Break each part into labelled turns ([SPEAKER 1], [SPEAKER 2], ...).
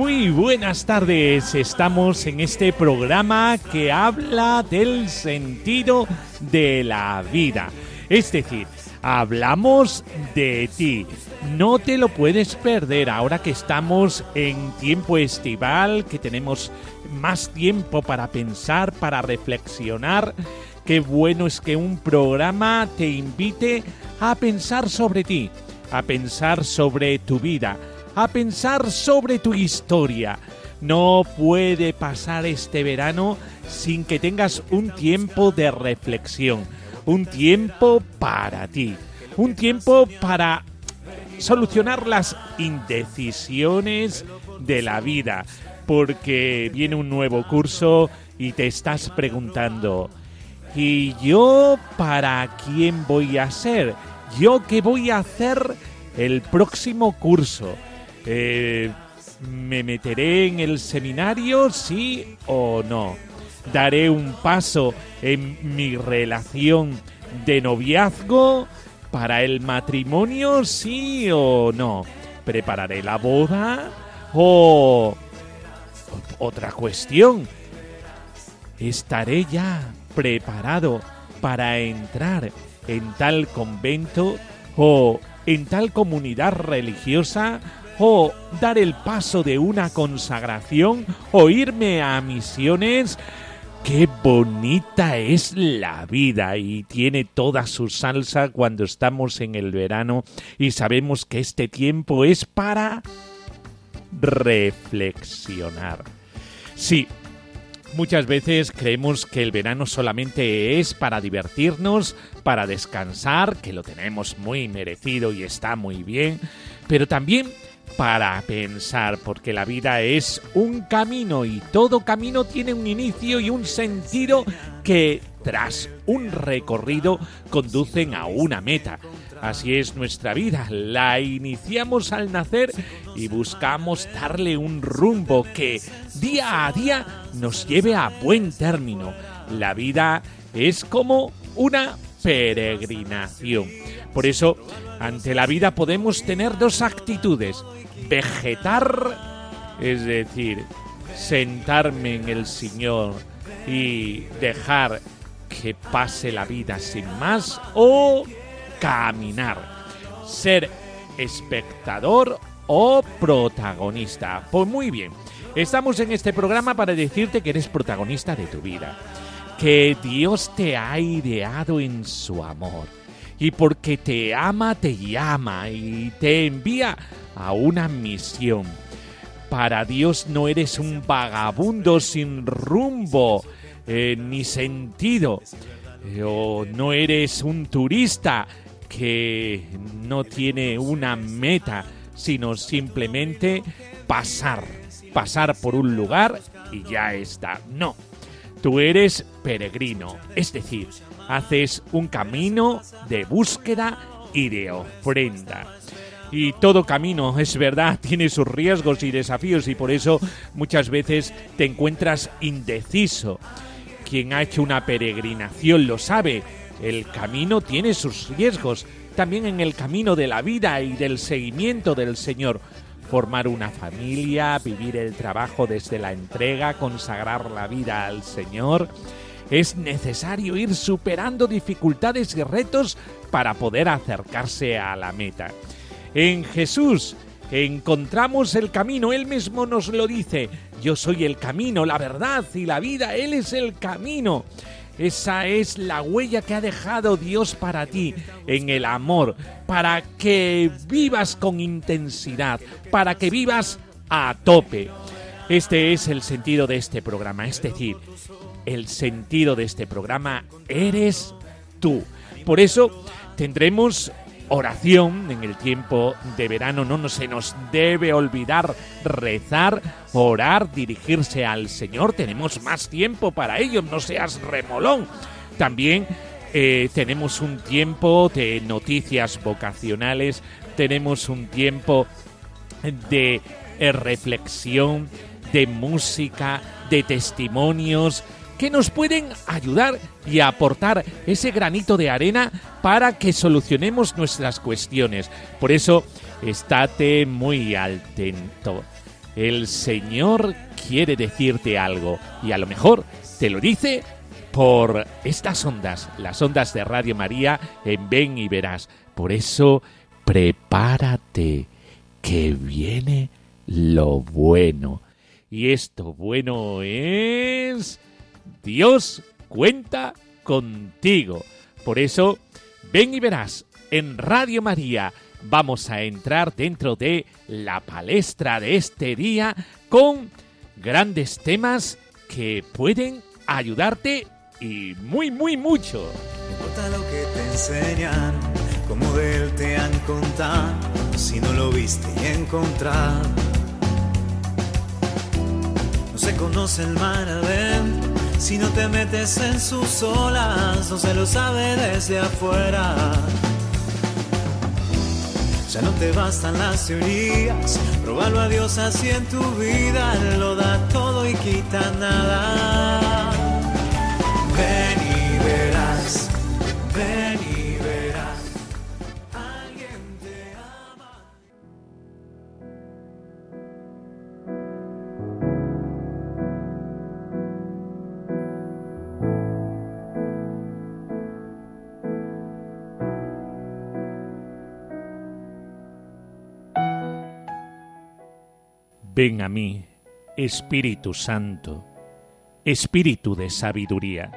[SPEAKER 1] Muy buenas tardes, estamos en este programa que habla del sentido de la vida. Es decir, hablamos de ti. No te lo puedes perder ahora que estamos en tiempo estival, que tenemos más tiempo para pensar, para reflexionar. Qué bueno es que un programa te invite a pensar sobre ti, a pensar sobre tu vida a pensar sobre tu historia. No puede pasar este verano sin que tengas un tiempo de reflexión, un tiempo para ti, un tiempo para solucionar las indecisiones de la vida, porque viene un nuevo curso y te estás preguntando, ¿y yo para quién voy a ser? ¿Yo qué voy a hacer el próximo curso? Eh, ¿Me meteré en el seminario, sí o no? ¿Daré un paso en mi relación de noviazgo para el matrimonio, sí o no? ¿Prepararé la boda? O otra cuestión, ¿estaré ya preparado para entrar en tal convento o en tal comunidad religiosa o dar el paso de una consagración o irme a misiones. Qué bonita es la vida y tiene toda su salsa cuando estamos en el verano y sabemos que este tiempo es para reflexionar. Sí, Muchas veces creemos que el verano solamente es para divertirnos, para descansar, que lo tenemos muy merecido y está muy bien, pero también para pensar, porque la vida es un camino y todo camino tiene un inicio y un sentido que tras un recorrido conducen a una meta. Así es nuestra vida, la iniciamos al nacer y buscamos darle un rumbo que día a día nos lleve a buen término. La vida es como una peregrinación. Por eso, ante la vida podemos tener dos actitudes. Vegetar, es decir, sentarme en el Señor y dejar que pase la vida sin más, o caminar, ser espectador o protagonista. Pues muy bien, estamos en este programa para decirte que eres protagonista de tu vida, que Dios te ha ideado en su amor y porque te ama te llama y te envía a una misión. Para Dios no eres un vagabundo sin rumbo eh, ni sentido. Eh, o no eres un turista que no tiene una meta, sino simplemente pasar. Pasar por un lugar y ya está. No. Tú eres peregrino, es decir, haces un camino de búsqueda y de ofrenda. Y todo camino, es verdad, tiene sus riesgos y desafíos y por eso muchas veces te encuentras indeciso. Quien ha hecho una peregrinación lo sabe, el camino tiene sus riesgos, también en el camino de la vida y del seguimiento del Señor. Formar una familia, vivir el trabajo desde la entrega, consagrar la vida al Señor. Es necesario ir superando dificultades y retos para poder acercarse a la meta. En Jesús encontramos el camino, Él mismo nos lo dice. Yo soy el camino, la verdad y la vida, Él es el camino. Esa es la huella que ha dejado Dios para ti en el amor, para que vivas con intensidad, para que vivas a tope. Este es el sentido de este programa, es decir, el sentido de este programa eres tú. Por eso tendremos oración en el tiempo de verano. No se nos debe olvidar rezar, orar, dirigirse al Señor. Tenemos más tiempo para ello, no seas remolón. También eh, tenemos un tiempo de noticias vocacionales, tenemos un tiempo de eh, reflexión, de música, de testimonios, que nos pueden ayudar y aportar ese granito de arena para que solucionemos nuestras cuestiones. Por eso, estate muy atento. El Señor quiere decirte algo y a lo mejor te lo dice por estas ondas, las ondas de Radio María en Ven y Verás. Por eso, prepárate, que viene lo bueno. Y esto bueno es Dios cuenta contigo. Por eso, ven y verás, en Radio María vamos a entrar dentro de la palestra de este día con grandes temas que pueden ayudarte y muy, muy mucho.
[SPEAKER 2] No importa lo que te enseñan, como de él te han contado, si no lo viste y encontrar. No se conoce el mar adentro si no te metes en sus olas, no se lo sabe desde afuera. Ya no te bastan las teorías, probalo a Dios así en tu vida, lo da todo y quita nada. Ven y verás, ven
[SPEAKER 1] Ven a mí, Espíritu Santo, Espíritu de sabiduría.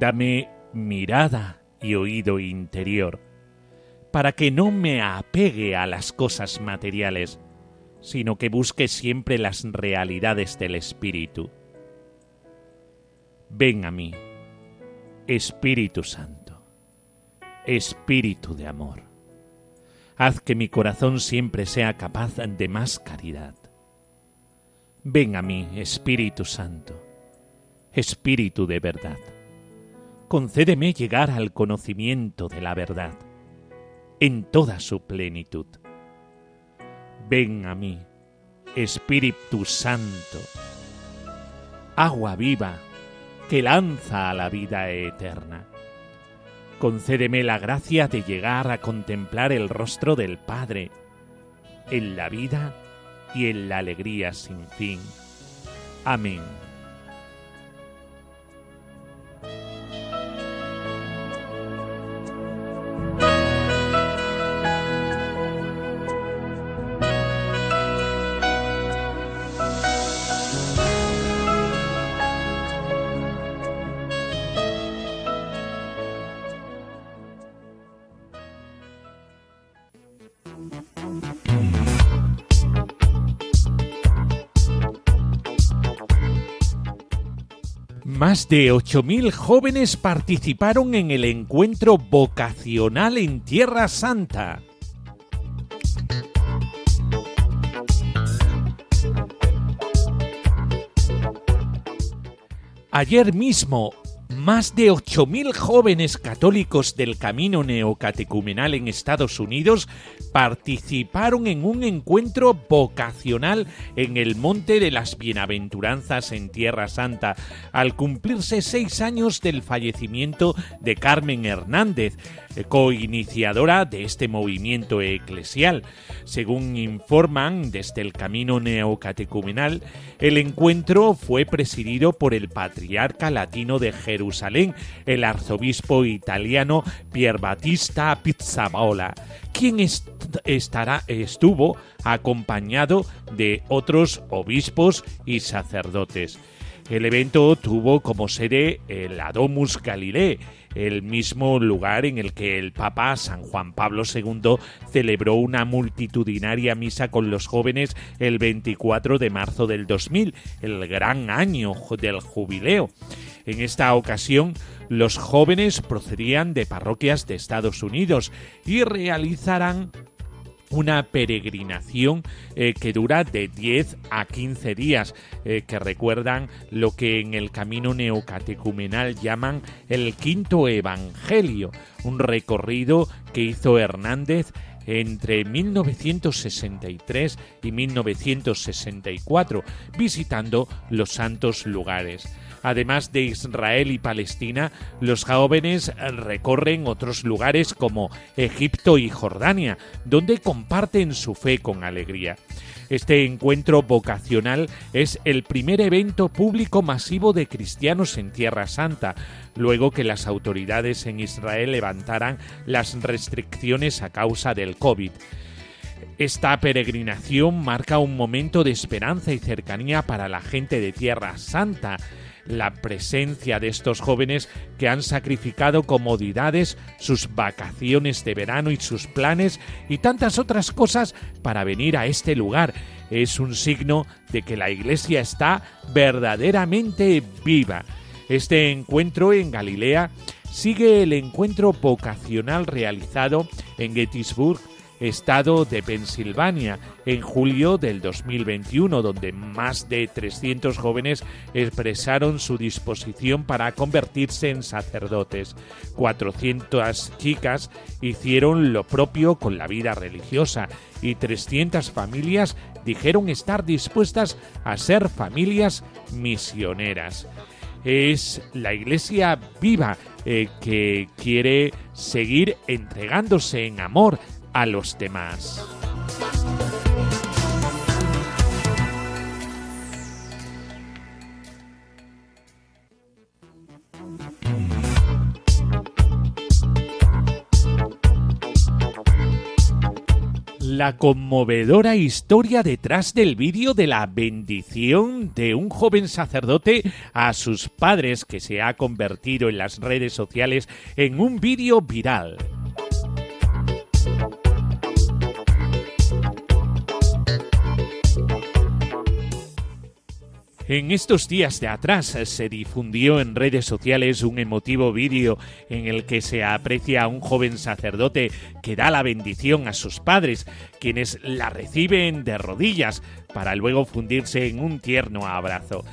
[SPEAKER 1] Dame mirada y oído interior, para que no me apegue a las cosas materiales, sino que busque siempre las realidades del Espíritu. Ven a mí, Espíritu Santo, Espíritu de amor. Haz que mi corazón siempre sea capaz de más caridad. Ven a mí, Espíritu Santo, Espíritu de verdad. Concédeme llegar al conocimiento de la verdad en toda su plenitud. Ven a mí, Espíritu Santo, agua viva que lanza a la vida eterna. Concédeme la gracia de llegar a contemplar el rostro del Padre en la vida y en la alegría sin fin. Amén. Más de 8.000 jóvenes participaron en el encuentro vocacional en Tierra Santa. Ayer mismo, más de 8.000 jóvenes católicos del camino neocatecumenal en Estados Unidos participaron en un encuentro vocacional en el Monte de las Bienaventuranzas en Tierra Santa, al cumplirse seis años del fallecimiento de Carmen Hernández, coiniciadora de este movimiento eclesial. Según informan desde el Camino Neocatecumenal, el encuentro fue presidido por el patriarca latino de Jerusalén, el arzobispo italiano Pierbattista Pizzabola, quien est estará, estuvo acompañado de otros obispos y sacerdotes. El evento tuvo como sede el Adomus Galilei, el mismo lugar en el que el Papa San Juan Pablo II celebró una multitudinaria misa con los jóvenes el 24 de marzo del 2000, el gran año del jubileo. En esta ocasión, los jóvenes procedían de parroquias de Estados Unidos y realizarán una peregrinación eh, que dura de 10 a 15 días, eh, que recuerdan lo que en el camino neocatecumenal llaman el quinto evangelio, un recorrido que hizo Hernández entre 1963 y 1964, visitando los santos lugares. Además de Israel y Palestina, los jóvenes recorren otros lugares como Egipto y Jordania, donde comparten su fe con alegría. Este encuentro vocacional es el primer evento público masivo de cristianos en Tierra Santa, luego que las autoridades en Israel levantaran las restricciones a causa del COVID. Esta peregrinación marca un momento de esperanza y cercanía para la gente de Tierra Santa, la presencia de estos jóvenes que han sacrificado comodidades, sus vacaciones de verano y sus planes y tantas otras cosas para venir a este lugar. Es un signo de que la Iglesia está verdaderamente viva. Este encuentro en Galilea sigue el encuentro vocacional realizado en Gettysburg estado de Pensilvania en julio del 2021, donde más de 300 jóvenes expresaron su disposición para convertirse en sacerdotes. 400 chicas hicieron lo propio con la vida religiosa y 300 familias dijeron estar dispuestas a ser familias misioneras es la iglesia viva eh, que quiere seguir entregándose en amor a los demás. la conmovedora historia detrás del vídeo de la bendición de un joven sacerdote a sus padres que se ha convertido en las redes sociales en un vídeo viral. En estos días de atrás se difundió en redes sociales un emotivo vídeo en el que se aprecia a un joven sacerdote que da la bendición a sus padres, quienes la reciben de rodillas para luego fundirse en un tierno abrazo.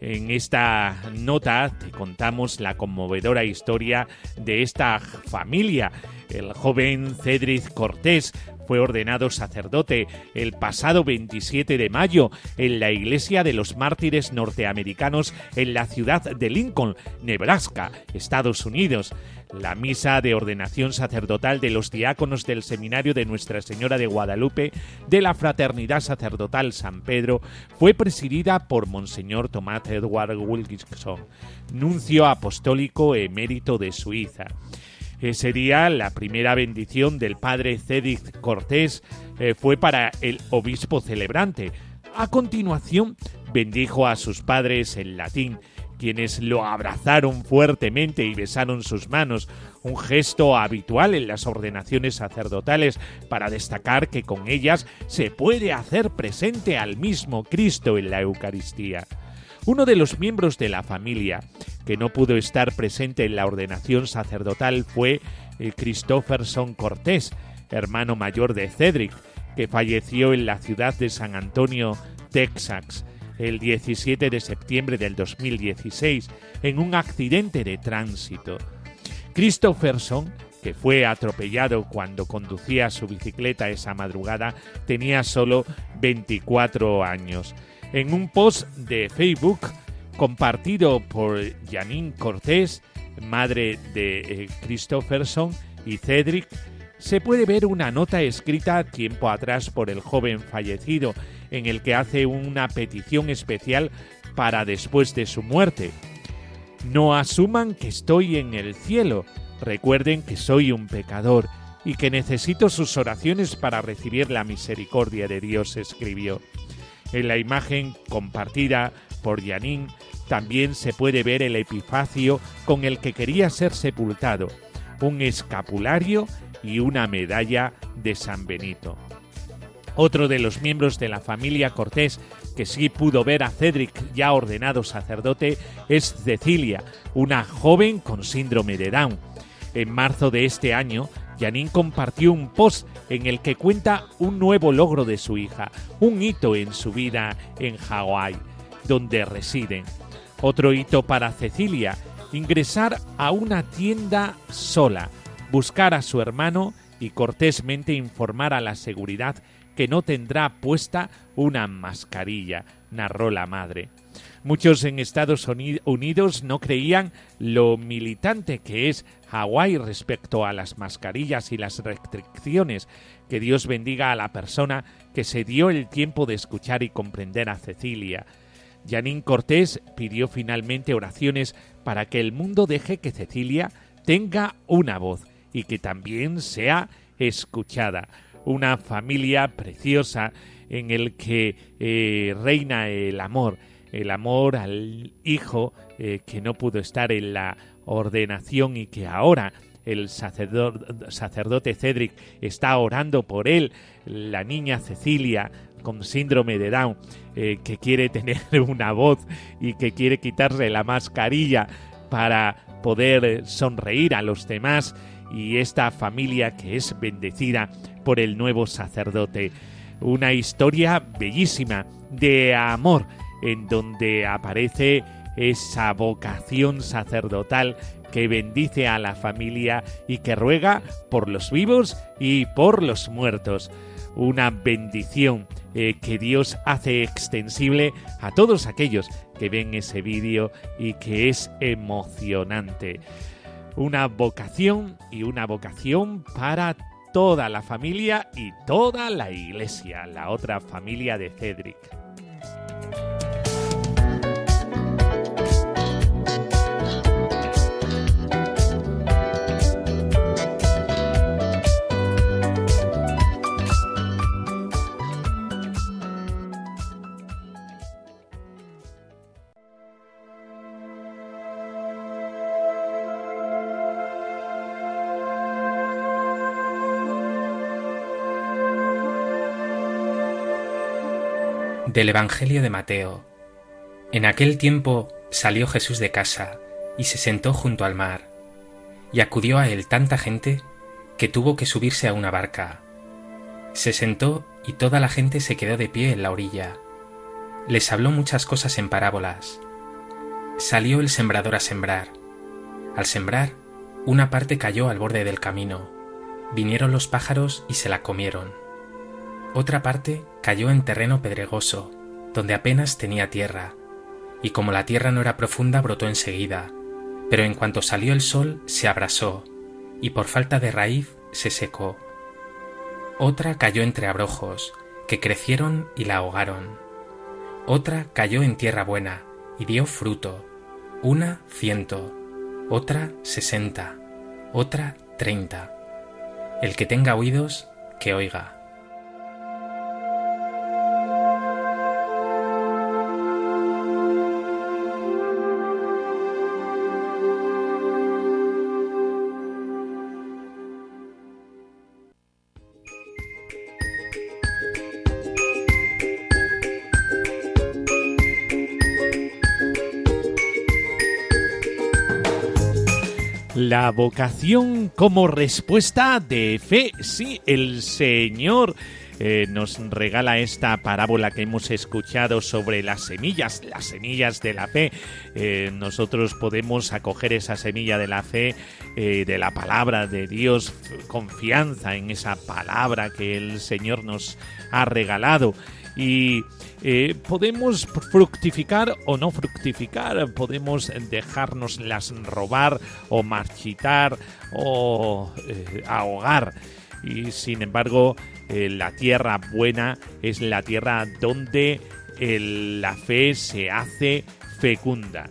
[SPEAKER 1] En esta nota te contamos la conmovedora historia de esta familia. El joven Cedric Cortés fue ordenado sacerdote el pasado 27 de mayo en la Iglesia de los Mártires Norteamericanos en la ciudad de Lincoln, Nebraska, Estados Unidos. La misa de ordenación sacerdotal de los diáconos del Seminario de Nuestra Señora de Guadalupe de la Fraternidad Sacerdotal San Pedro fue presidida por Monseñor Tomás Edward Wilkinson, nuncio apostólico emérito de Suiza sería la primera bendición del padre Cédric Cortés, eh, fue para el obispo celebrante. A continuación, bendijo a sus padres en latín, quienes lo abrazaron fuertemente y besaron sus manos, un gesto habitual en las ordenaciones sacerdotales para destacar que con ellas se puede hacer presente al mismo Cristo en la Eucaristía. Uno de los miembros de la familia que no pudo estar presente en la ordenación sacerdotal fue eh, Christopherson Cortés, hermano mayor de Cedric, que falleció en la ciudad de San Antonio, Texas, el 17 de septiembre del 2016 en un accidente de tránsito. Christopherson, que fue atropellado cuando conducía su bicicleta esa madrugada, tenía solo 24 años. En un post de Facebook compartido por Janine Cortés, madre de eh, Christopherson y Cedric, se puede ver una nota escrita tiempo atrás por el joven fallecido, en el que hace una petición especial para después de su muerte. No asuman que estoy en el cielo, recuerden que soy un pecador y que necesito sus oraciones para recibir la misericordia de Dios, escribió. En la imagen compartida por Janine también se puede ver el epifacio con el que quería ser sepultado, un escapulario y una medalla de San Benito. Otro de los miembros de la familia Cortés que sí pudo ver a Cedric ya ordenado sacerdote es Cecilia, una joven con síndrome de Down. En marzo de este año, Janine compartió un post en el que cuenta un nuevo logro de su hija, un hito en su vida en Hawái, donde residen. Otro hito para Cecilia, ingresar a una tienda sola, buscar a su hermano y cortésmente informar a la seguridad que no tendrá puesta una mascarilla, narró la madre. Muchos en Estados Unidos no creían lo militante que es Hawái respecto a las mascarillas y las restricciones. Que Dios bendiga a la persona que se dio el tiempo de escuchar y comprender a Cecilia. Janine Cortés pidió finalmente oraciones para que el mundo deje que Cecilia tenga una voz y que también sea escuchada. Una familia preciosa en el que eh, reina el amor, el amor al hijo eh, que no pudo estar en la ordenación y que ahora el sacerdote, Cedric está orando por él, la niña Cecilia con síndrome de Down, eh, que quiere tener una voz y que quiere quitarse la mascarilla para poder sonreír a los demás y esta familia que es bendecida por el nuevo sacerdote. Una historia bellísima de amor en donde aparece esa vocación sacerdotal que bendice a la familia y que ruega por los vivos y por los muertos. Una bendición eh, que Dios hace extensible a todos aquellos que ven ese vídeo y que es emocionante. Una vocación y una vocación para toda la familia y toda la iglesia, la otra familia de Cedric.
[SPEAKER 3] Del Evangelio de Mateo. En aquel tiempo salió Jesús de casa y se sentó junto al mar, y acudió a él tanta gente que tuvo que subirse a una barca. Se sentó y toda la gente se quedó de pie en la orilla. Les habló muchas cosas en parábolas. Salió el sembrador a sembrar. Al sembrar, una parte cayó al borde del camino. Vinieron los pájaros y se la comieron. Otra parte cayó en terreno pedregoso, donde apenas tenía tierra, y como la tierra no era profunda brotó enseguida, pero en cuanto salió el sol se abrasó, y por falta de raíz se secó. Otra cayó entre abrojos, que crecieron y la ahogaron. Otra cayó en tierra buena, y dio fruto, una ciento, otra sesenta, otra treinta. El que tenga oídos, que oiga.
[SPEAKER 1] La vocación como respuesta de fe. Sí, el Señor eh, nos regala esta parábola que hemos escuchado sobre las semillas, las semillas de la fe. Eh, nosotros podemos acoger esa semilla de la fe, eh, de la palabra de Dios, confianza en esa palabra que el Señor nos ha regalado y eh, podemos fructificar o no fructificar, podemos las robar o marchitar o eh, ahogar. Y sin embargo, eh, la tierra buena es la tierra donde la fe se hace fecunda.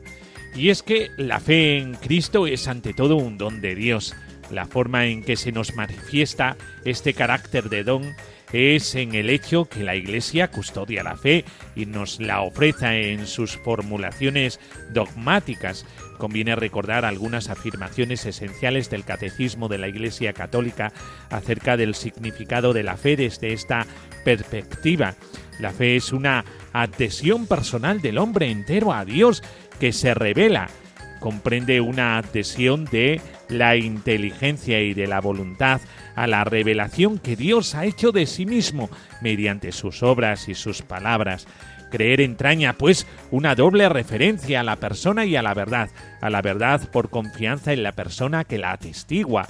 [SPEAKER 1] Y es que la fe en Cristo es ante todo un don de Dios. La forma en que se nos manifiesta este carácter de don es en el hecho que la Iglesia custodia la fe y nos la ofrece en sus formulaciones dogmáticas. Conviene recordar algunas afirmaciones esenciales del Catecismo de la Iglesia Católica acerca del significado de la fe desde esta perspectiva. La fe es una adhesión personal del hombre entero a Dios que se revela. Comprende una adhesión de la inteligencia y de la voluntad a la revelación que Dios ha hecho de sí mismo mediante sus obras y sus palabras. Creer entraña, pues, una doble referencia a la persona y a la verdad, a la verdad por confianza en la persona que la atestigua,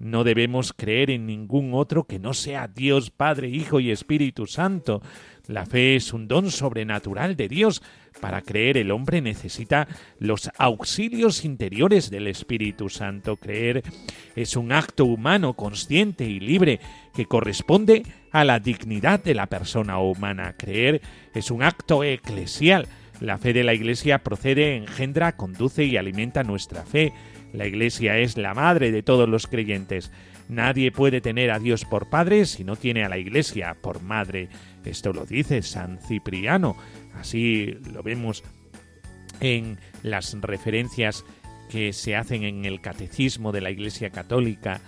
[SPEAKER 1] no debemos creer en ningún otro que no sea Dios Padre, Hijo y Espíritu Santo. La fe es un don sobrenatural de Dios. Para creer el hombre necesita los auxilios interiores del Espíritu Santo. Creer es un acto humano consciente y libre que corresponde a la dignidad de la persona humana. Creer es un acto eclesial. La fe de la Iglesia procede, engendra, conduce y alimenta nuestra fe. La Iglesia es la madre de todos los creyentes. Nadie puede tener a Dios por padre si no tiene a la Iglesia por madre. Esto lo dice San Cipriano. Así lo vemos en las referencias que se hacen en el catecismo de la Iglesia Católica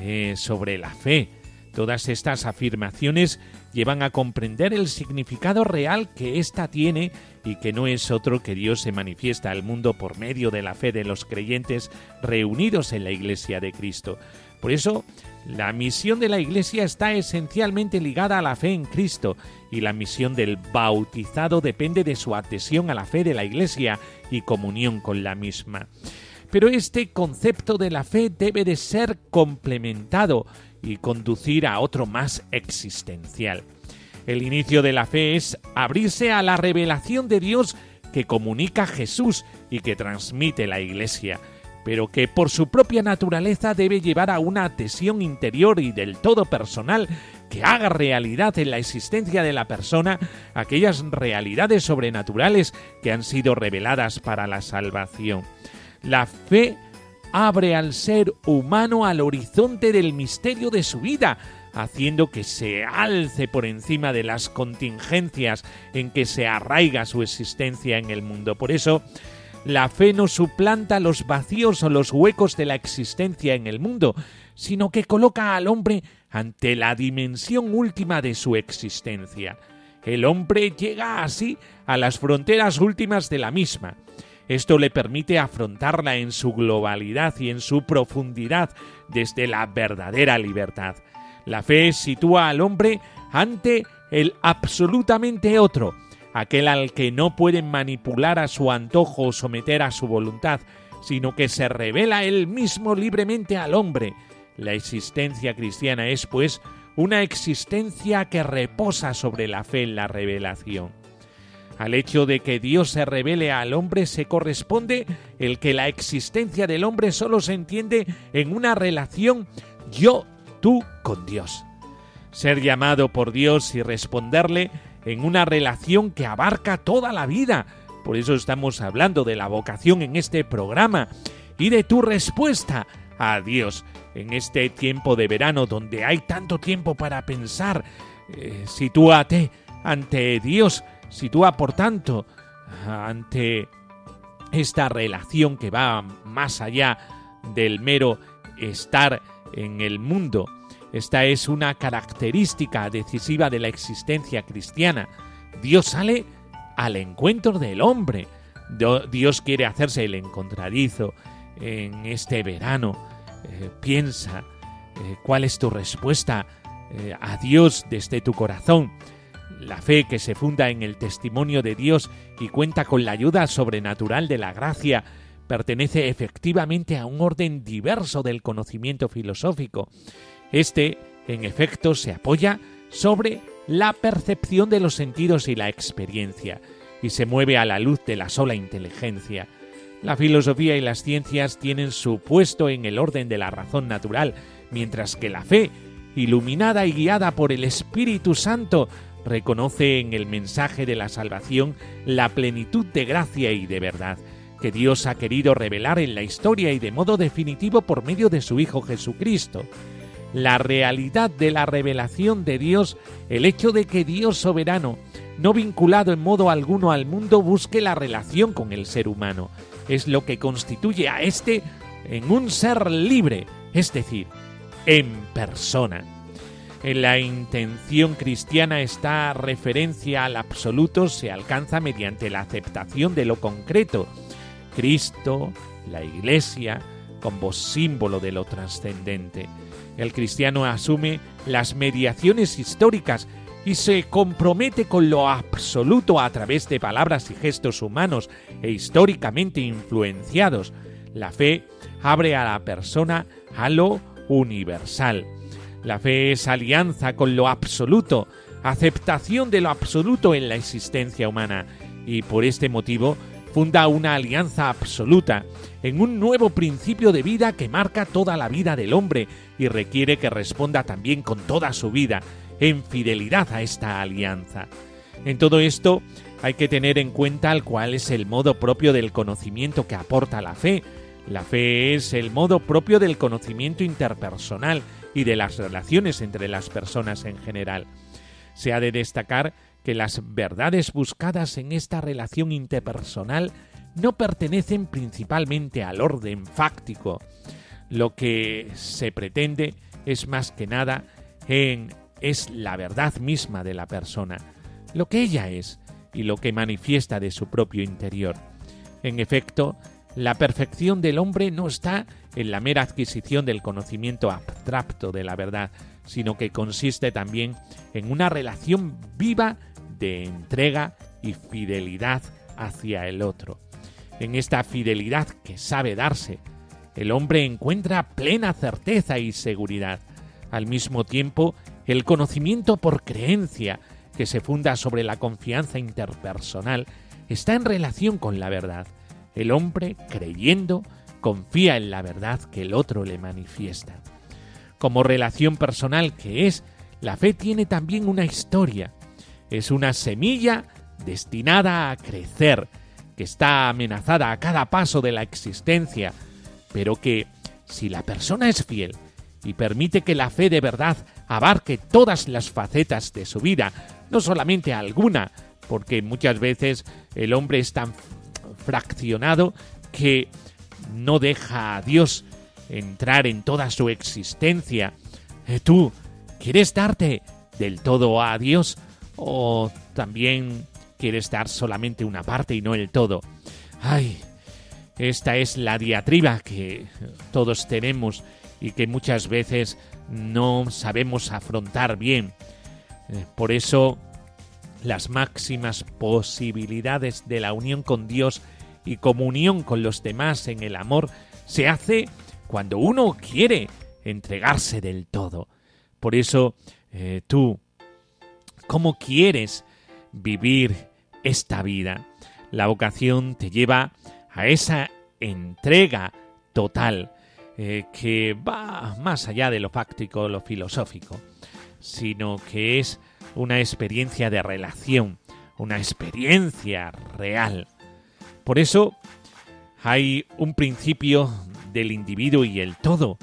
[SPEAKER 1] eh, sobre la fe. Todas estas afirmaciones llevan a comprender el significado real que ésta tiene y que no es otro que Dios se manifiesta al mundo por medio de la fe de los creyentes reunidos en la Iglesia de Cristo. Por eso, la misión de la Iglesia está esencialmente ligada a la fe en Cristo y la misión del bautizado depende de su adhesión a la fe de la Iglesia y comunión con la misma. Pero este concepto de la fe debe de ser complementado y conducir a otro más existencial. El inicio de la fe es abrirse a la revelación de Dios que comunica Jesús y que transmite la Iglesia, pero que por su propia naturaleza debe llevar a una adhesión interior y del todo personal que haga realidad en la existencia de la persona aquellas realidades sobrenaturales que han sido reveladas para la salvación. La fe abre al ser humano al horizonte del misterio de su vida, haciendo que se alce por encima de las contingencias en que se arraiga su existencia en el mundo. Por eso, la fe no suplanta los vacíos o los huecos de la existencia en el mundo, sino que coloca al hombre ante la dimensión última de su existencia. El hombre llega así a las fronteras últimas de la misma. Esto le permite afrontarla en su globalidad y en su profundidad desde la verdadera libertad. La fe sitúa al hombre ante el absolutamente otro, aquel al que no pueden manipular a su antojo o someter a su voluntad, sino que se revela él mismo libremente al hombre. La existencia cristiana es, pues, una existencia que reposa sobre la fe en la revelación. Al hecho de que Dios se revele al hombre se corresponde el que la existencia del hombre solo se entiende en una relación yo tú con Dios. Ser llamado por Dios y responderle en una relación que abarca toda la vida. Por eso estamos hablando de la vocación en este programa y de tu respuesta a Dios en este tiempo de verano donde hay tanto tiempo para pensar. Eh, sitúate ante Dios, sitúa por tanto ante esta relación que va más allá del mero estar en el mundo. Esta es una característica decisiva de la existencia cristiana. Dios sale al encuentro del hombre. Dios quiere hacerse el encontradizo en este verano. Eh, piensa eh, cuál es tu respuesta eh, a Dios desde tu corazón. La fe que se funda en el testimonio de Dios y cuenta con la ayuda sobrenatural de la gracia pertenece efectivamente a un orden diverso del conocimiento filosófico. Este, en efecto, se apoya sobre la percepción de los sentidos y la experiencia, y se mueve a la luz de la sola inteligencia. La filosofía y las ciencias tienen su puesto en el orden de la razón natural, mientras que la fe, iluminada y guiada por el Espíritu Santo, reconoce en el mensaje de la salvación la plenitud de gracia y de verdad que Dios ha querido revelar en la historia y de modo definitivo por medio de su Hijo Jesucristo. La realidad de la revelación de Dios, el hecho de que Dios soberano, no vinculado en modo alguno al mundo, busque la relación con el ser humano. Es lo que constituye a éste en un ser libre, es decir, en persona. En la intención cristiana esta referencia al absoluto se alcanza mediante la aceptación de lo concreto. Cristo, la Iglesia, como símbolo de lo trascendente. El cristiano asume las mediaciones históricas y se compromete con lo absoluto a través de palabras y gestos humanos e históricamente influenciados. La fe abre a la persona a lo universal. La fe es alianza con lo absoluto, aceptación de lo absoluto en la existencia humana, y por este motivo funda una alianza absoluta en un nuevo principio de vida que marca toda la vida del hombre y requiere que responda también con toda su vida en fidelidad a esta alianza. En todo esto hay que tener en cuenta cuál es el modo propio del conocimiento que aporta la fe. La fe es el modo propio del conocimiento interpersonal y de las relaciones entre las personas en general. Se ha de destacar que las verdades buscadas en esta relación interpersonal no pertenecen principalmente al orden fáctico. Lo que se pretende es más que nada en es la verdad misma de la persona, lo que ella es y lo que manifiesta de su propio interior. En efecto, la perfección del hombre no está en la mera adquisición del conocimiento abstracto de la verdad, sino que consiste también en una relación viva de entrega y fidelidad hacia el otro. En esta fidelidad que sabe darse, el hombre encuentra plena certeza y seguridad. Al mismo tiempo, el conocimiento por creencia, que se funda sobre la confianza interpersonal, está en relación con la verdad. El hombre, creyendo, confía en la verdad que el otro le manifiesta. Como relación personal que es, la fe tiene también una historia. Es una semilla destinada a crecer, que está amenazada a cada paso de la existencia, pero que, si la persona es fiel y permite que la fe de verdad abarque todas las facetas de su vida, no solamente alguna, porque muchas veces el hombre es tan fraccionado que no deja a Dios entrar en toda su existencia. Eh, ¿Tú quieres darte del todo a Dios o también quieres dar solamente una parte y no el todo? Ay, esta es la diatriba que todos tenemos y que muchas veces no sabemos afrontar bien. Eh, por eso las máximas posibilidades de la unión con Dios y comunión con los demás en el amor se hace cuando uno quiere entregarse del todo. Por eso eh, tú, ¿cómo quieres vivir esta vida? La vocación te lleva a esa entrega total eh, que va más allá de lo fáctico, lo filosófico, sino que es una experiencia de relación, una experiencia real. Por eso hay un principio del individuo y el todo.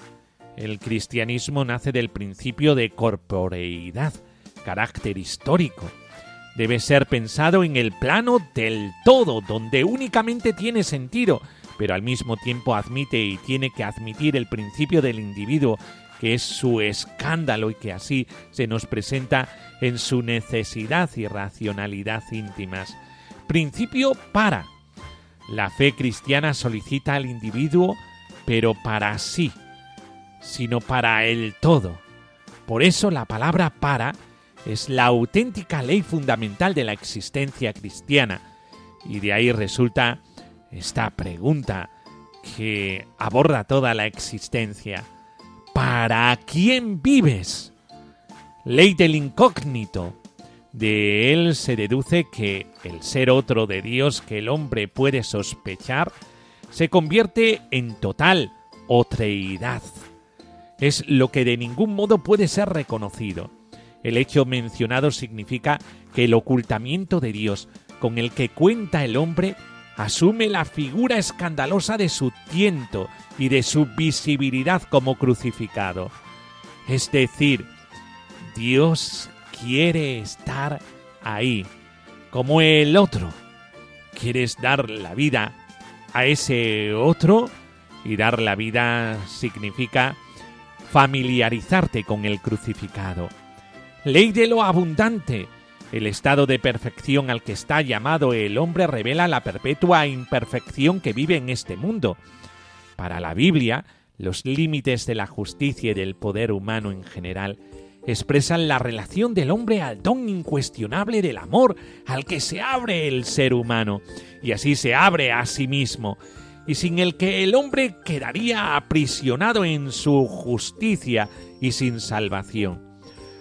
[SPEAKER 1] El cristianismo nace del principio de corporeidad, carácter histórico. Debe ser pensado en el plano del todo, donde únicamente tiene sentido, pero al mismo tiempo admite y tiene que admitir el principio del individuo que es su escándalo y que así se nos presenta en su necesidad y racionalidad íntimas. Principio para. La fe cristiana solicita al individuo, pero para sí, sino para el todo. Por eso la palabra para es la auténtica ley fundamental de la existencia cristiana, y de ahí resulta esta pregunta que aborda toda la existencia. ¿Para quién vives? Ley del incógnito. De él se deduce que el ser otro de Dios que el hombre puede sospechar se convierte en total otreidad. Es lo que de ningún modo puede ser reconocido. El hecho mencionado significa que el ocultamiento de Dios con el que cuenta el hombre asume la figura escandalosa de su tiento y de su visibilidad como crucificado. Es decir, Dios quiere estar ahí, como el otro. ¿Quieres dar la vida a ese otro? Y dar la vida significa familiarizarte con el crucificado. Ley de lo abundante. El estado de perfección al que está llamado el hombre revela la perpetua imperfección que vive en este mundo. Para la Biblia, los límites de la justicia y del poder humano en general expresan la relación del hombre al don incuestionable del amor al que se abre el ser humano, y así se abre a sí mismo, y sin el que el hombre quedaría aprisionado en su justicia y sin salvación.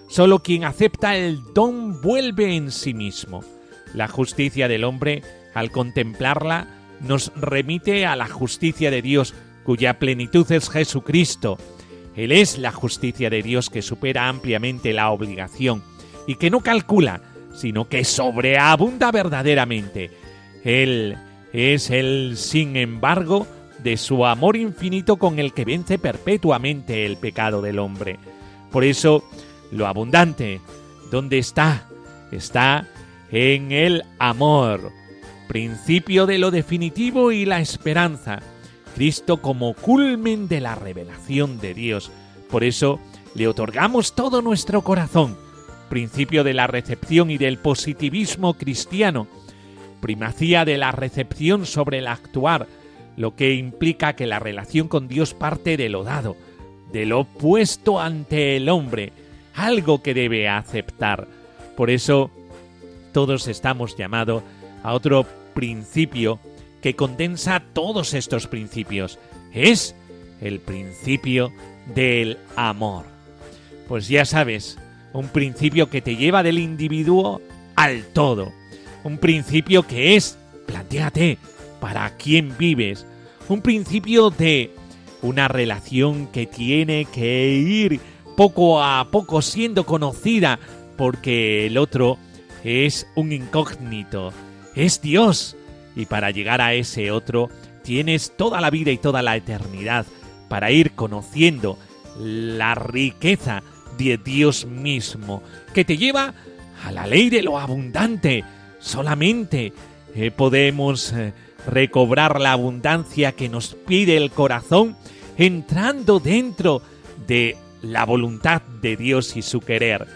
[SPEAKER 1] Solo quien acepta el don vuelve en sí mismo. La justicia del hombre, al contemplarla, nos remite a la justicia de Dios, cuya plenitud es Jesucristo. Él es la justicia de Dios que supera ampliamente la obligación y que no calcula, sino que sobreabunda verdaderamente. Él es el, sin embargo, de su amor infinito con el que vence perpetuamente el pecado del hombre. Por eso, lo abundante, ¿dónde está? Está en el amor, principio de lo definitivo y la esperanza. Cristo como culmen de la revelación de Dios. Por eso le otorgamos todo nuestro corazón, principio de la recepción y del positivismo cristiano, primacía de la recepción sobre el actuar, lo que implica que la relación con Dios parte de lo dado, de lo puesto ante el hombre, algo que debe aceptar. Por eso todos estamos llamados a otro principio que condensa todos estos principios. Es el principio del amor. Pues ya sabes, un principio que te lleva del individuo al todo. Un principio que es, planteate, para quién vives. Un principio de una relación que tiene que ir poco a poco siendo conocida porque el otro es un incógnito. Es Dios y para llegar a ese otro tienes toda la vida y toda la eternidad para ir conociendo la riqueza de Dios mismo, que te lleva a la ley de lo abundante. Solamente eh, podemos eh, recobrar la abundancia que nos pide el corazón entrando dentro de la voluntad de Dios y su querer.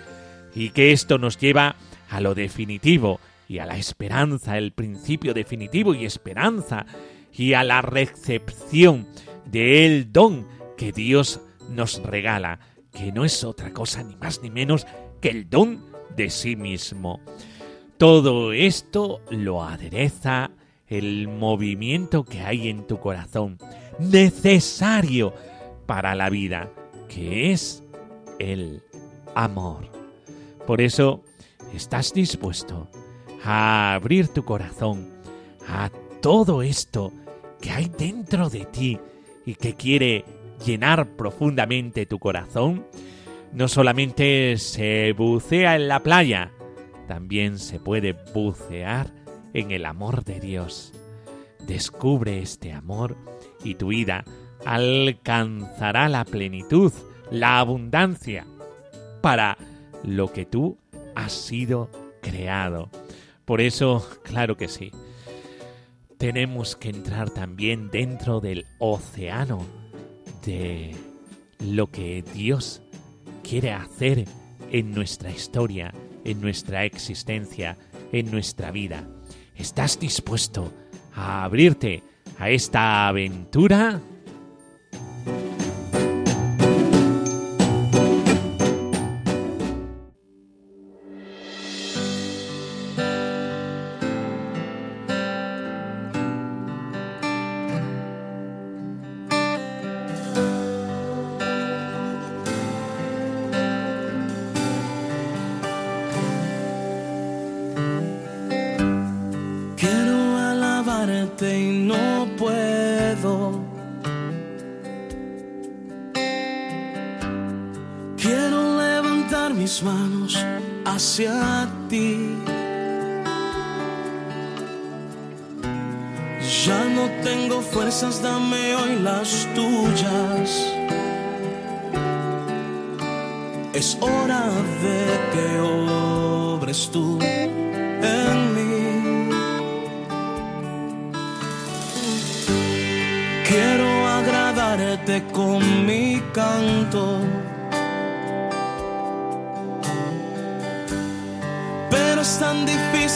[SPEAKER 1] Y que esto nos lleva a lo definitivo, y a la esperanza, el principio definitivo y esperanza, y a la recepción del don que Dios nos regala, que no es otra cosa ni más ni menos que el don de sí mismo. Todo esto lo adereza el movimiento que hay en tu corazón, necesario para la vida, que es el amor. Por eso, ¿estás dispuesto a abrir tu corazón a todo esto que hay dentro de ti y que quiere llenar profundamente tu corazón, no solamente se bucea en la playa, también se puede bucear en el amor de Dios. Descubre este amor y tu vida alcanzará la plenitud, la abundancia para lo que tú has sido creado. Por eso, claro que sí, tenemos que entrar también dentro del océano de lo que Dios quiere hacer en nuestra historia, en nuestra existencia, en nuestra vida. ¿Estás dispuesto a abrirte a esta aventura?
[SPEAKER 4] thank you dame hoy las tuyas.
[SPEAKER 2] Es hora de que obres tú en mí. Quiero agradarte con mi canto.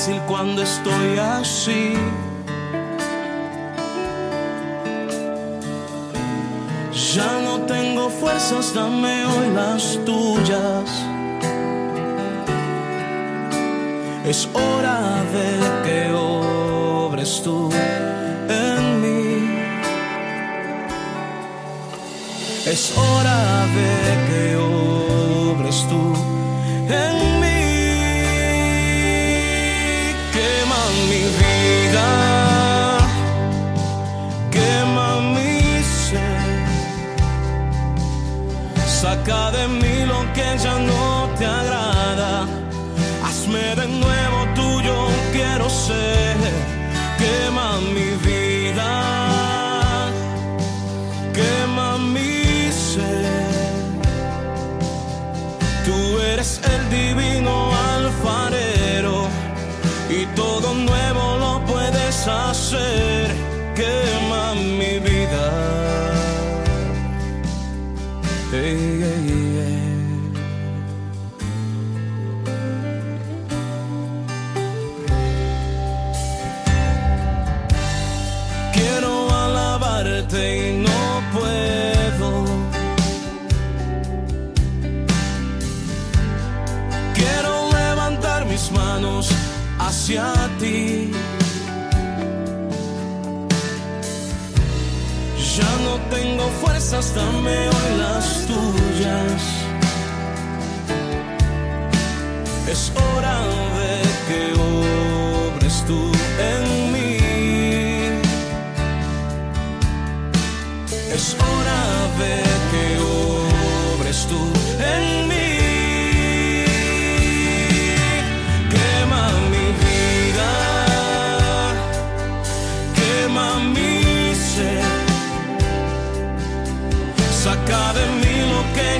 [SPEAKER 2] Difícil cuando estoy así. Ya no tengo fuerzas, dame hoy las tuyas. Es hora de que obres tú en mí. Es hora de que obres tú fuerzas, dame hoy las tuyas. Es hora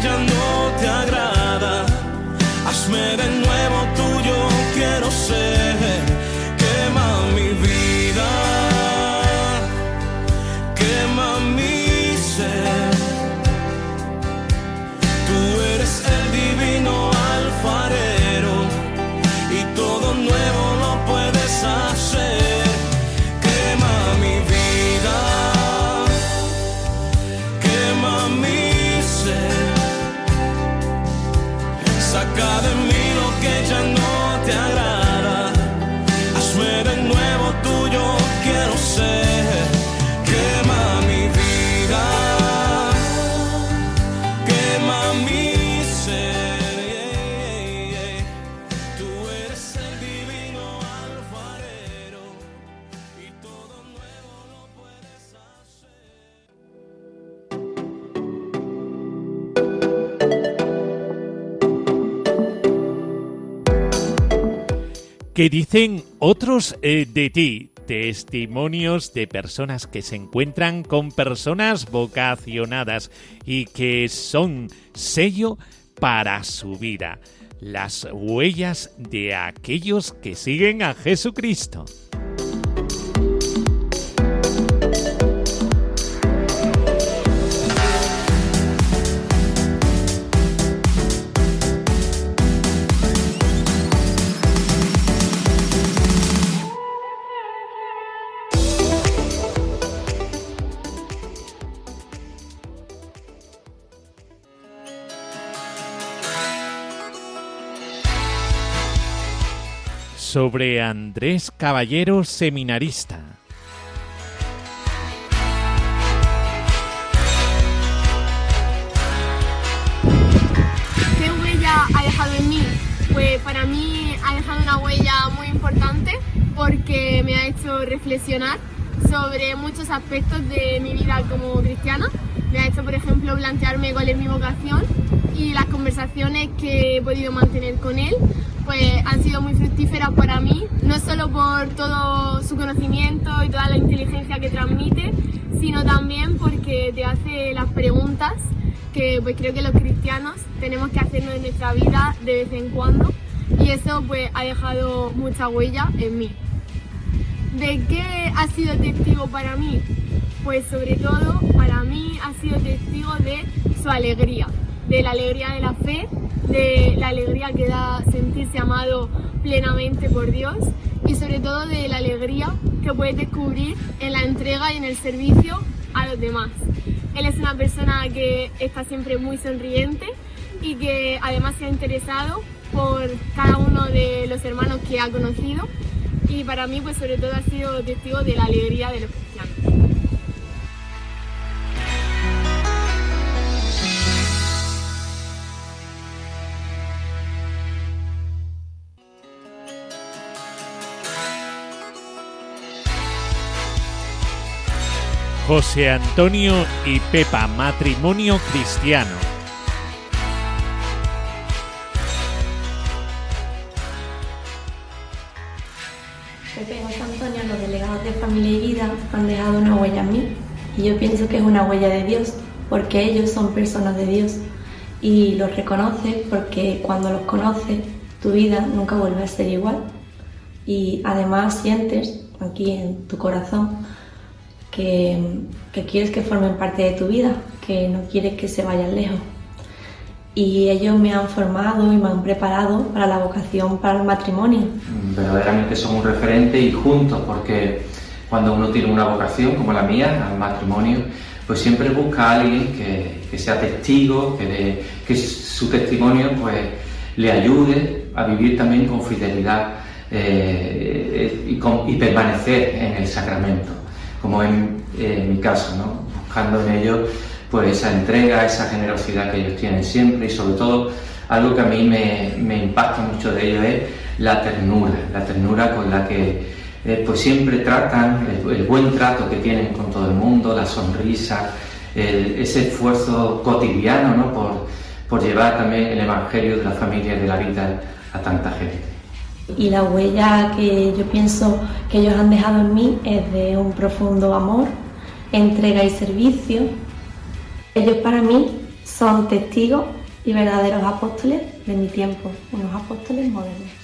[SPEAKER 2] lo
[SPEAKER 1] ¿Qué dicen otros eh, de ti? Testimonios de personas que se encuentran con personas vocacionadas y que son sello para su vida. Las huellas de aquellos que siguen a Jesucristo. Sobre Andrés Caballero, seminarista.
[SPEAKER 4] ¿Qué huella ha dejado en mí? Pues para mí ha dejado una huella muy importante porque me ha hecho reflexionar sobre muchos aspectos de mi vida como cristiana. Me ha hecho, por ejemplo, plantearme cuál es mi vocación y las conversaciones que he podido mantener con él pues han sido muy fructíferas para mí, no solo por todo su conocimiento y toda la inteligencia que transmite, sino también porque te hace las preguntas que pues creo que los cristianos tenemos que hacerlo en nuestra vida de vez en cuando y eso pues ha dejado mucha huella en mí. ¿De qué ha sido testigo para mí? Pues sobre todo para mí ha sido testigo de su alegría, de la alegría de la fe, de la alegría que da sentirse amado plenamente por Dios y sobre todo de la alegría que puedes descubrir en la entrega y en el servicio a los demás. Él es una persona que está siempre muy sonriente y que además se ha interesado por cada uno de los hermanos que ha conocido y para mí pues sobre todo ha sido testigo de la alegría de los cristianos.
[SPEAKER 1] José Antonio y Pepa, matrimonio cristiano.
[SPEAKER 5] Pepe y José Antonio, los delegados de Familia y Vida, han dejado una huella en mí. Y yo pienso que es una huella de Dios, porque ellos son personas de Dios. Y los reconoces porque cuando los conoces, tu vida nunca vuelve a ser igual. Y además sientes aquí en tu corazón que, quieres que formen parte de tu vida, que no quieres que se vayan lejos. Y ellos me han formado y me han preparado para la vocación para el matrimonio.
[SPEAKER 6] verdaderamente son un referente y juntos, porque cuando uno tiene una vocación como la mía, al matrimonio, pues siempre busca a alguien que, sea testigo, que, su testimonio pues le ayude a vivir también con fidelidad eh, con- y permanecer en el sacramento, como en, en mi caso, ¿no? buscando en ellos pues esa entrega, esa generosidad que ellos tienen siempre y sobre todo algo que a mí me, impacta mucho de ellos es la ternura, la ternura con la que eh, pues siempre tratan, el, buen trato que tienen con todo el mundo, la sonrisa, ese esfuerzo cotidiano ¿no? por, por llevar también el Evangelio de la familia de la vida a tanta gente.
[SPEAKER 5] Y la huella que yo pienso que ellos han dejado en mí es de un profundo amor, entrega y servicio. Ellos para mí son testigos y verdaderos apóstoles de mi tiempo, unos apóstoles modernos.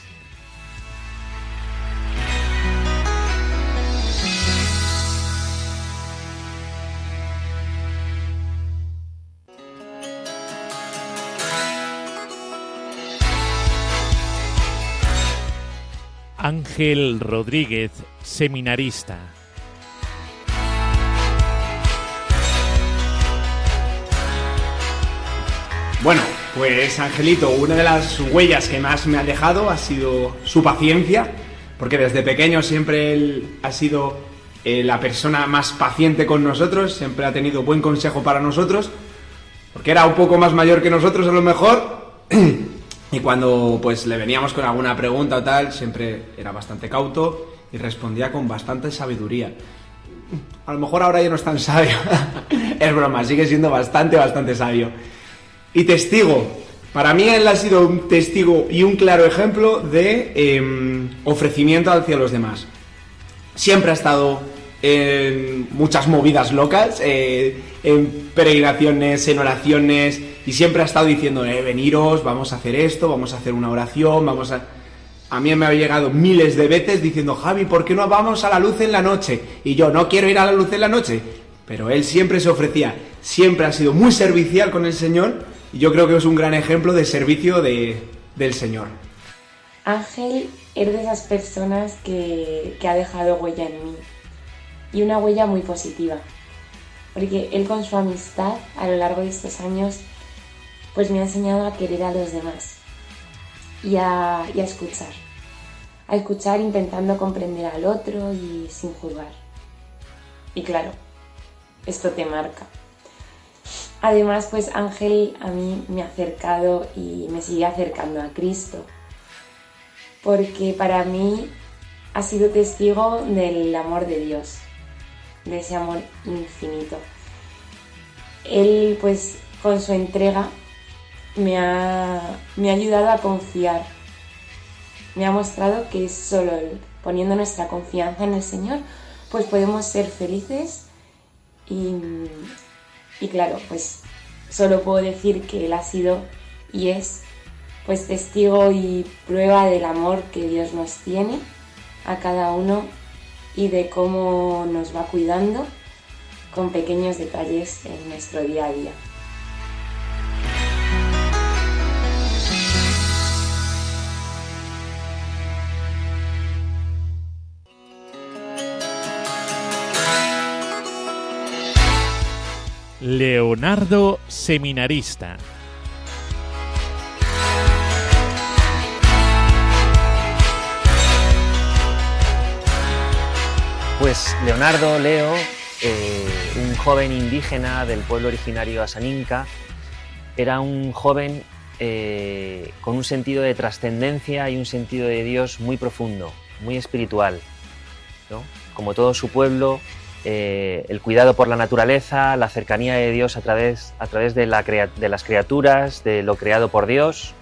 [SPEAKER 1] Ángel Rodríguez, seminarista.
[SPEAKER 7] Bueno, pues Angelito, una de las huellas que más me ha dejado ha sido su paciencia, porque desde pequeño siempre él ha sido eh, la persona más paciente con nosotros, siempre ha tenido buen consejo para nosotros, porque era un poco más mayor que nosotros a lo mejor, y cuando pues le veníamos con alguna pregunta o tal, siempre era bastante cauto y respondía con bastante sabiduría. A lo mejor ahora ya no es tan sabio, es broma, sigue siendo bastante, bastante sabio. Y testigo. Para mí él ha sido un testigo y un claro ejemplo de eh, ofrecimiento hacia los demás. Siempre ha estado en muchas movidas locas, eh, en peregrinaciones, en oraciones, y siempre ha estado diciendo, eh, veniros, vamos a hacer esto, vamos a hacer una oración, vamos a... A mí me ha llegado miles de veces diciendo, Javi, ¿por qué no vamos a la luz en la noche? Y yo, no quiero ir a la luz en la noche. Pero él siempre se ofrecía, siempre ha sido muy servicial con el Señor y yo creo que es un gran ejemplo de servicio de, del Señor.
[SPEAKER 8] Ángel es de esas personas que, que ha dejado huella en mí y una huella muy positiva, porque él con su amistad a lo largo de estos años pues me ha enseñado a querer a los demás y a, escuchar, a escuchar intentando comprender al otro y sin juzgar. Y claro, esto te marca. Además, pues Ángel a mí me ha acercado y me sigue acercando a Cristo, porque para mí ha sido testigo del amor de Dios, de ese amor infinito. Él, pues, con su entrega me ha, me ha ayudado a confiar, me ha mostrado que solo poniendo nuestra confianza en el Señor, pues podemos ser felices y, y claro, pues solo puedo decir que Él ha sido y es pues testigo y prueba del amor que Dios nos tiene a cada uno y de cómo nos va cuidando con pequeños detalles en nuestro día a día.
[SPEAKER 1] Leonardo Seminarista.
[SPEAKER 9] Pues Leonardo Leo, eh, un joven indígena del pueblo originario asaninca, era un joven eh, con un sentido de trascendencia y un sentido de Dios muy profundo, muy espiritual. Como todo su pueblo, eh, el cuidado por la naturaleza, la cercanía de Dios a través, a través de, las criaturas, de lo creado por Dios,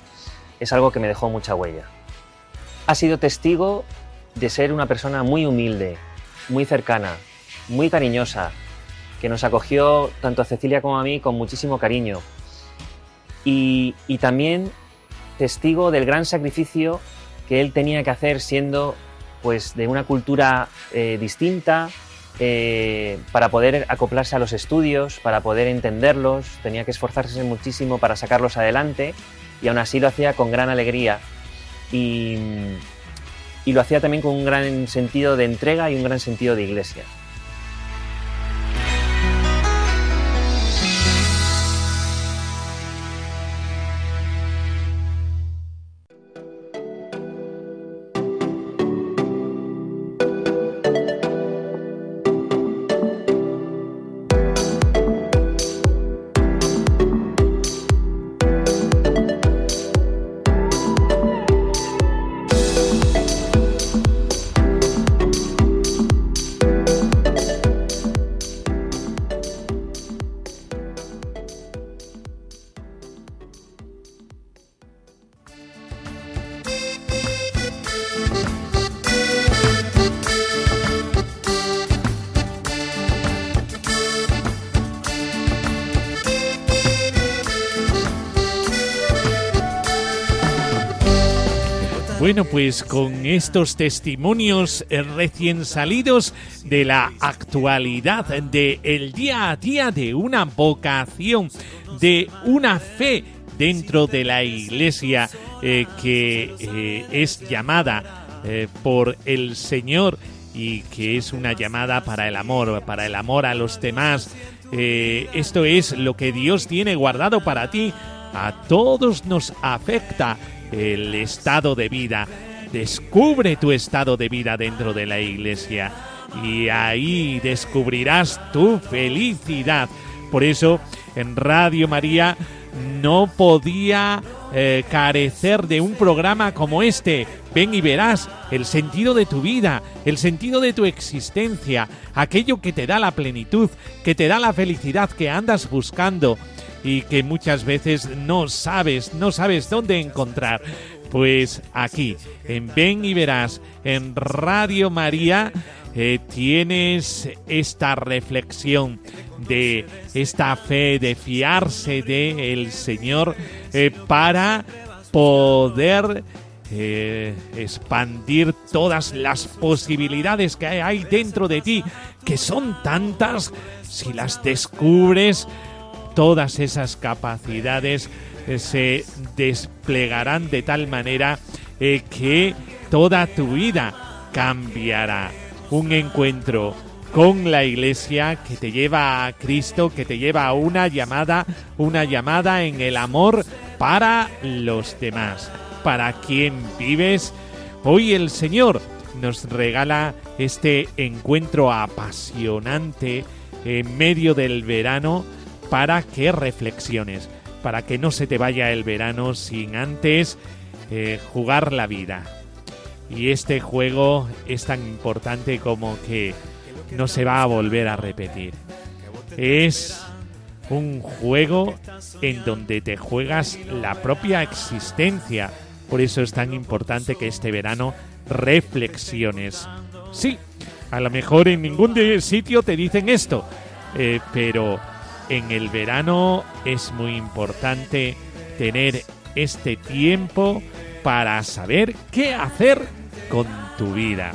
[SPEAKER 9] es algo que me dejó mucha huella. Ha sido testigo de ser una persona muy humilde, muy cercana, muy cariñosa, que nos acogió tanto a Cecilia como a mí con muchísimo cariño. Y, también testigo del gran sacrificio que él tenía que hacer siendo pues de una cultura eh, distinta, eh, para poder acoplarse a los estudios, para poder entenderlos, tenía que esforzarse muchísimo para sacarlos adelante y aún así lo hacía con gran alegría y, y lo hacía también con un gran sentido de entrega y un gran sentido de iglesia.
[SPEAKER 1] Bueno, pues con estos testimonios eh, recién salidos de la actualidad, de el día a día de una vocación, de una fe dentro de la iglesia eh, que eh, es llamada por el Señor y que es una llamada para el amor, para el amor a los demás. esto es lo que Dios tiene guardado para ti. A todos nos afecta el estado de vida. Descubre tu estado de vida dentro de la iglesia y ahí descubrirás tu felicidad. Por eso en Radio María no podía eh, carecer de un programa como este. Ven y verás el sentido de tu vida, el sentido de tu existencia, aquello que te da la plenitud, que te da la felicidad que andas buscando y que muchas veces no sabes, no sabes dónde encontrar. Pues aquí, en Ven y Verás, en Radio María, eh, tienes esta reflexión de esta fe, de fiarse de el Señor eh, para poder eh, expandir todas las posibilidades que hay dentro de ti, que son tantas, si las descubres, todas esas capacidades eh, se desplegarán de tal manera eh, que toda tu vida cambiará. Un encuentro con la iglesia que te lleva a Cristo, que te lleva a una llamada, una llamada en el amor para los demás. Para quien vives, hoy el Señor nos regala este encuentro apasionante en medio del verano para que reflexiones, para que no se te vaya el verano sin antes eh, jugar la vida. Y este juego es tan importante como que no se va a volver a repetir. Es un juego en donde te juegas la propia existencia. Por eso es tan importante que este verano reflexiones. Sí, a lo mejor en ningún sitio te dicen esto, eh, pero en el verano es muy importante tener este tiempo para saber qué hacer con tu vida.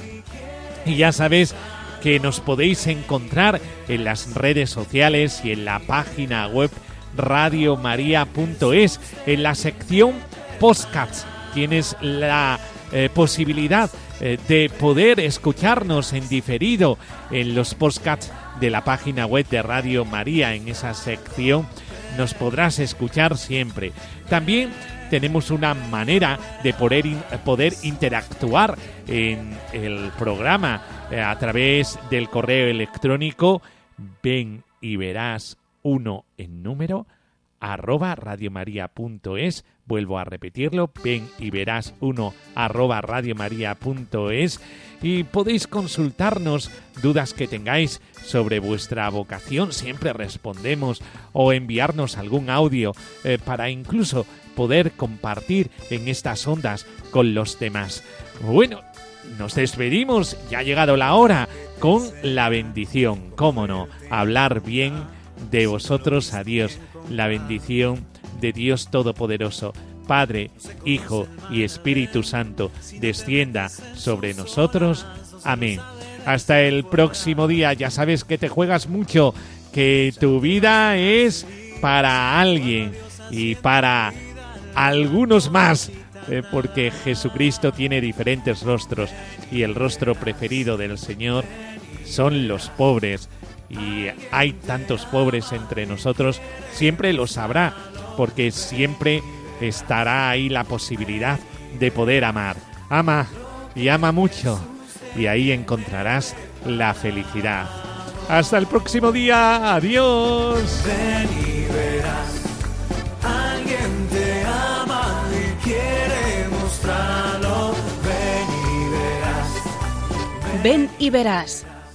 [SPEAKER 1] Y ya sabes que nos podéis encontrar en las redes sociales y en la página web radiomaria.es en la sección podcasts tienes la eh, posibilidad eh, de poder escucharnos en diferido en los podcasts de la página web de Radio María en esa sección. Nos podrás escuchar siempre. También tenemos una manera de poder, poder interactuar en el programa eh, a través del correo electrónico. Ven y verás uno en número arroba radiomaria.es. Vuelvo a repetirlo, ven y verás uno arroba radiomaria.es y podéis consultarnos dudas que tengáis sobre vuestra vocación, siempre respondemos, o enviarnos algún audio eh, para incluso poder compartir en estas ondas con los demás. Bueno, nos despedimos, ya ha llegado la hora, con la bendición, cómo no, hablar bien de vosotros a Dios la bendición de Dios Todopoderoso, Padre, Hijo y Espíritu Santo, descienda sobre nosotros. Amén. Hasta el próximo día. Ya sabes que te juegas mucho, que tu vida es para alguien y para algunos más, eh, porque Jesucristo tiene diferentes rostros y el rostro preferido del Señor son los pobres y hay tantos pobres entre nosotros, siempre lo sabrá, porque siempre estará ahí la posibilidad de poder amar. Ama y ama mucho, y ahí encontrarás la felicidad. Hasta el próximo día, adiós.
[SPEAKER 2] Ven y verás, alguien te ama y quiere mostrarlo. Ven y verás.
[SPEAKER 10] Ven y verás